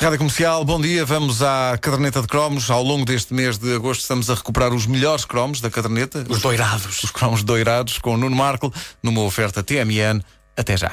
Rádio Comercial, bom dia. Vamos à caderneta de cromos. Ao longo deste mês de agosto estamos a recuperar os melhores cromos da caderneta. Os doirados. Os cromos doirados com o Nuno Marco numa oferta TMN. Até já.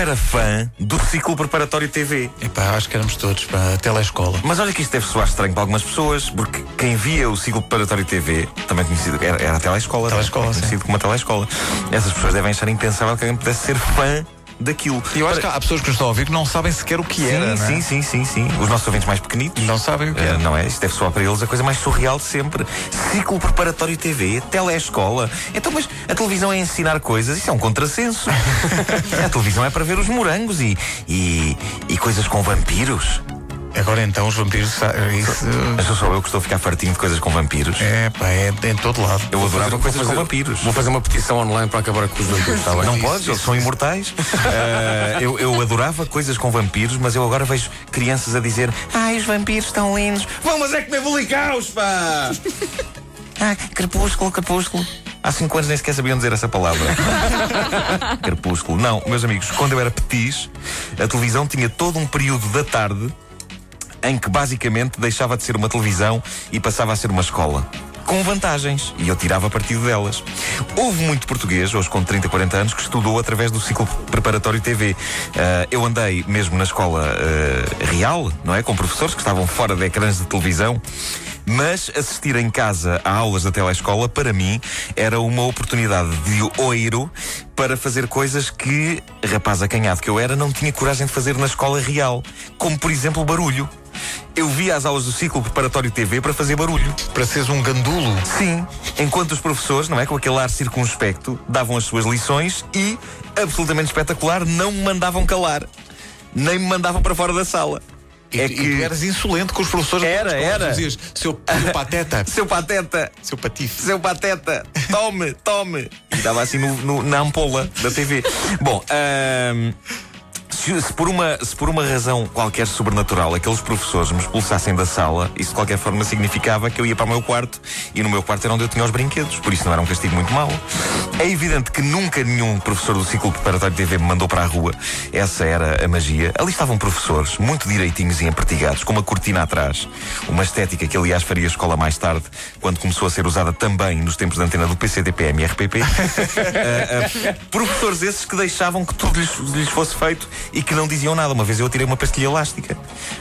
Era fã do ciclo preparatório TV. Epá, acho que éramos todos para a telescola. Mas olha que isto deve soar estranho para algumas pessoas, porque quem via o ciclo preparatório TV, também conhecido, era, era a telescola, Telescola, né? conhecido como a telescola. Essas pessoas devem achar impensável que alguém pudesse ser fã daquilo. E eu acho que há pessoas que nos estão a ouvir que não sabem sequer o que sim, era. é? sim, sim, sim, sim. Os nossos ouvintes mais pequenitos. Não sabem o que Eh, era. não é? Isto deve soar para eles a coisa mais surreal de sempre. Ciclo preparatório TV, telescola. Então, mas a televisão é ensinar coisas? Isso é um contrassenso. a televisão é para ver os morangos e, e, e coisas com vampiros. Agora então os vampiros. Isso. Mas sou só eu que estou a ficar fartinho de coisas com vampiros. É, pá, é em todo lado. Eu adorava coisas fazer- com vampiros. Vou fazer uma petição online para acabar com os vampiros, bem? Não podes, eles são imortais. Eh, eu, eu adorava coisas com vampiros, mas eu agora vejo crianças a dizer: Ai, os vampiros estão lindos. Vão, mas é comer bolicaus, pá! ah, crepúsculo, crepúsculo. Há cinco anos nem sequer sabiam dizer essa palavra. crepúsculo. Não, meus amigos, quando eu era petis, a televisão tinha todo um período da tarde em que basicamente deixava de ser uma televisão e passava a ser uma escola. Com vantagens, e eu tirava partido delas. Houve muito português, hoje com 30, 40 anos, que estudou através do ciclo preparatório TV. Ah, eu andei mesmo na escola ah, real, não é? Com professores que estavam fora de ecrãs de televisão. Mas assistir em casa a aulas da telescola, para mim, era uma oportunidade de oiro para fazer coisas que, rapaz acanhado que eu era, não tinha coragem de fazer na escola real. Como, por exemplo, barulho. Eu via as aulas do ciclo preparatório TV para fazer barulho. Para seres um gandulo. Sim, enquanto os professores, não é? Com aquele ar circunspecto, davam as suas lições e, absolutamente espetacular, não me mandavam calar. Nem me mandavam para fora da sala. E, é tu- e que. tu eras insolente com os professores. Era, era. Dizias, seu, seu pateta. Seu pateta! seu patife. Seu pateta, tome, tome. E estava assim no- no- na ampola da TV. Bom, se, se por uma, se por uma razão qualquer sobrenatural aqueles professores me expulsassem da sala, isso de qualquer forma significava que eu ia para o meu quarto e no meu quarto era onde eu tinha os brinquedos, por isso não era um castigo muito mau. É evidente que nunca nenhum professor do ciclo preparatório de TV me mandou para a rua. Essa era a magia. Ali estavam professores, muito direitinhos e empertigados, com uma cortina atrás. Uma estética que, aliás, faria escola mais tarde, quando começou a ser usada também nos tempos da antena do PCDPM e RPP. Ah, ah, professores esses que deixavam que tudo lhes, lhes fosse feito e que não diziam nada. Uma vez eu tirei uma pastilha elástica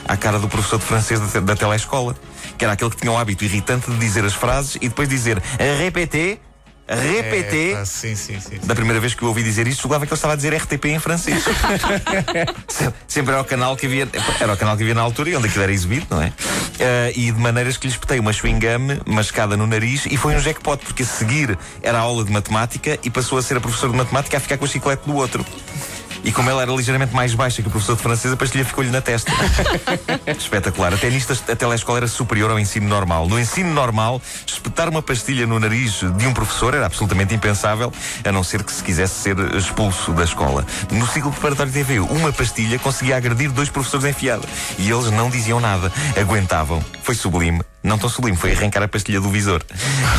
à cara do professor de francês da, da telescola, que era aquele que tinha o hábito irritante de dizer as frases e depois dizer repetir, repetir. É, pá, sim, sim, sim. Da primeira vez que eu ouvi dizer isto, julgava que ele estava a dizer RTP em francês. Se- Sempre era o canal que havia, era o canal que havia na altura e onde aquilo era exibido, não é? Ah, e de maneiras que lhe espetei uma chewing gum mascada no nariz e foi um jackpot, porque a seguir era a aula de matemática e passou a ser a professora de matemática a ficar com a chiclete do outro. E como ela era ligeiramente mais baixa que o professor de francês, a pastilha ficou-lhe na testa. Espetacular. Até nisto a telescola era superior ao ensino normal. No ensino normal, espetar uma pastilha no nariz de um professor era absolutamente impensável, a não ser que se quisesse ser expulso da escola. No ciclo preparatório de TV, uma pastilha conseguia agredir dois professores enfiada. E eles não diziam nada. Aguentavam. Foi sublime. Não tão sublime, foi arrancar a pastilha do visor.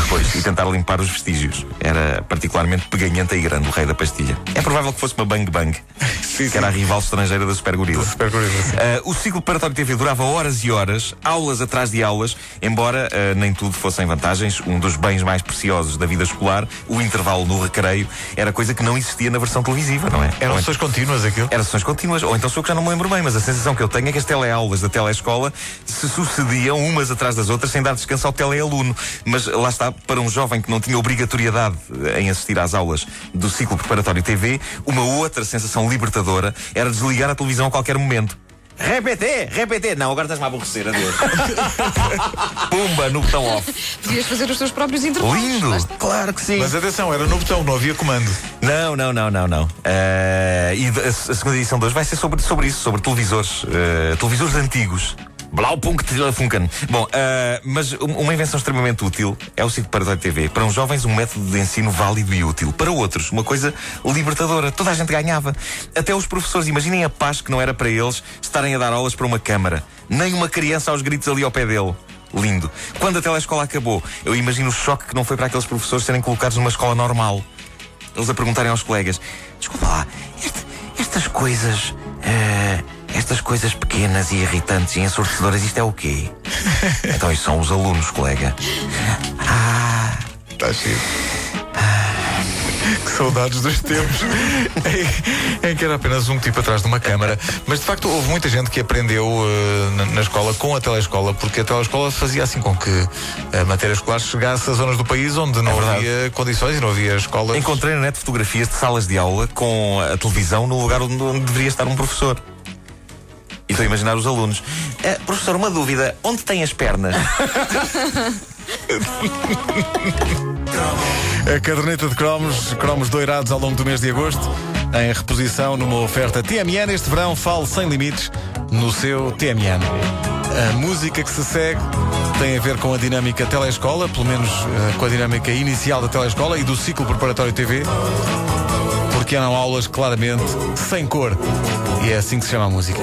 Depois, e tentar limpar os vestígios. Era particularmente peganhenta e grande o rei da pastilha. É provável que fosse uma Bang Bang, que era a rival estrangeira da Super Gorila. Super curioso. Ah, o ciclo preparatório TV durava horas e horas, aulas atrás de aulas, embora ah, nem tudo fossem vantagens. Um dos bens mais preciosos da vida escolar, o intervalo no recreio, era coisa que não existia na versão televisiva, não é? Eram sessões contínuas aquilo. era sessões contínuas, ou então sou que já não me lembro bem, mas a sensação que eu tenho é que as teleaulas da telescola se sucediam umas atrás das outras sem dar descanso ao telealuno. Mas lá está, para um jovem que não tinha obrigatoriedade eh, em assistir às aulas do ciclo preparatório TV, uma outra sensação libertadora era desligar a televisão a qualquer momento. Repete, repete. Não, agora estás-me a aborrecer, adeus. Pumba, no botão off. Podias fazer os teus próprios intervalos. Lindo! Está. Claro que sim. Mas atenção, era no botão, não havia comando. Não, não, não, não, não. Eh, e a, a segunda edição de hoje vai ser sobre, sobre isso, sobre televisores. eh, televisores antigos. Blaupunkt Telefunken. Bom, eh, mas um- uma invenção extremamente útil é o sítio para a TV. Para uns jovens, um método de ensino válido e útil. Para outros, uma coisa libertadora. Toda a gente ganhava. Até os professores. Imaginem a paz que não era para eles estarem a dar aulas para uma câmara. Nem uma criança aos gritos ali ao pé dele. Lindo. Quando a telescola acabou, eu imagino o choque que não foi para aqueles professores serem colocados numa escola normal. Eles a perguntarem aos colegas: Desculpa lá, este- estas coisas. eh, estas coisas pequenas e irritantes e ensurdecedoras, isto é o quê? então, isso são os alunos, colega. Ah, Está cheio. Que saudades dos tempos em, em que era apenas um tipo atrás de uma câmara. Mas de facto houve muita gente que aprendeu eh, na, na escola com a telescola, porque a telescola fazia assim com que a matéria escolar chegasse a zonas do país onde não verdade. havia condições e não havia escolas. encontrei na net fotografias de salas de aula com a televisão no lugar onde, onde deveria estar um professor. E estou a imaginar os alunos. "Eh, professor, uma dúvida: onde tem as pernas? A caderneta de cromos, cromos doirados ao longo do mês de agosto, em reposição numa oferta TMN. Este verão, fale sem limites no seu TMN. A música que se segue tem a ver com a dinâmica telescola, pelo menos eh, com a dinâmica inicial da telescola e do ciclo preparatório TV, porque eram aulas claramente sem cor. E é assim que se chama a música.